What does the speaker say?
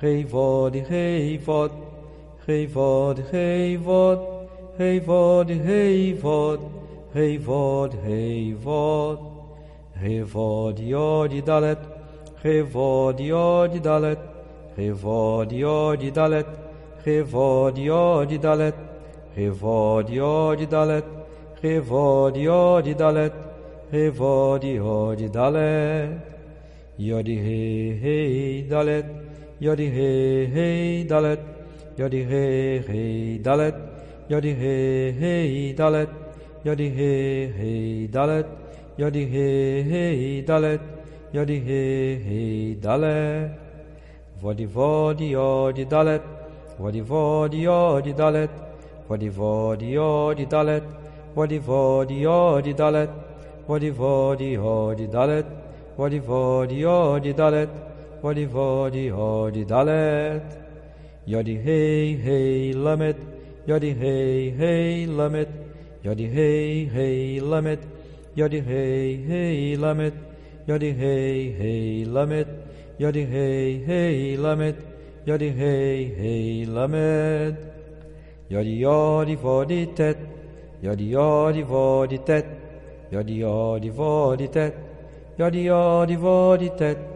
hey vod, hey vod, hey vod, hey vod, hey vod, hey vod, hey vod, hey vod, hey vod, hey vod, hey vod, hey vod yod dalet, hey vod yod dalet. Yod dalet, chevod yod dalet, yod dalet, chevod yod dalet, yod dalet. He he dalet, yodi he he dalet, yodi he he dalet, yodi he he dalet, yodi he he dalet, yodi he he dalet, yodi he he dalet. Vodi vodi odi dalet, vodi vodi odi dalet, vodi vodi odi dalet, vodi vodi odi dalet, vodi vodi odi dalet, vodi vodi odi dalet, vadi vadi hadi dalet. Yadi hey hey lamet. Yadi hey hey lamet. Yadi hey hey lamet. Yadi hey hey lamet. Yadi hey hey lamet. Yadi hey hey lamet. Yadi hey hey lamet. Yadi yadi vadi tet. Yadi yadi vadi tet. Yadi yadi vadi tet. Yadi yadi vadi tet.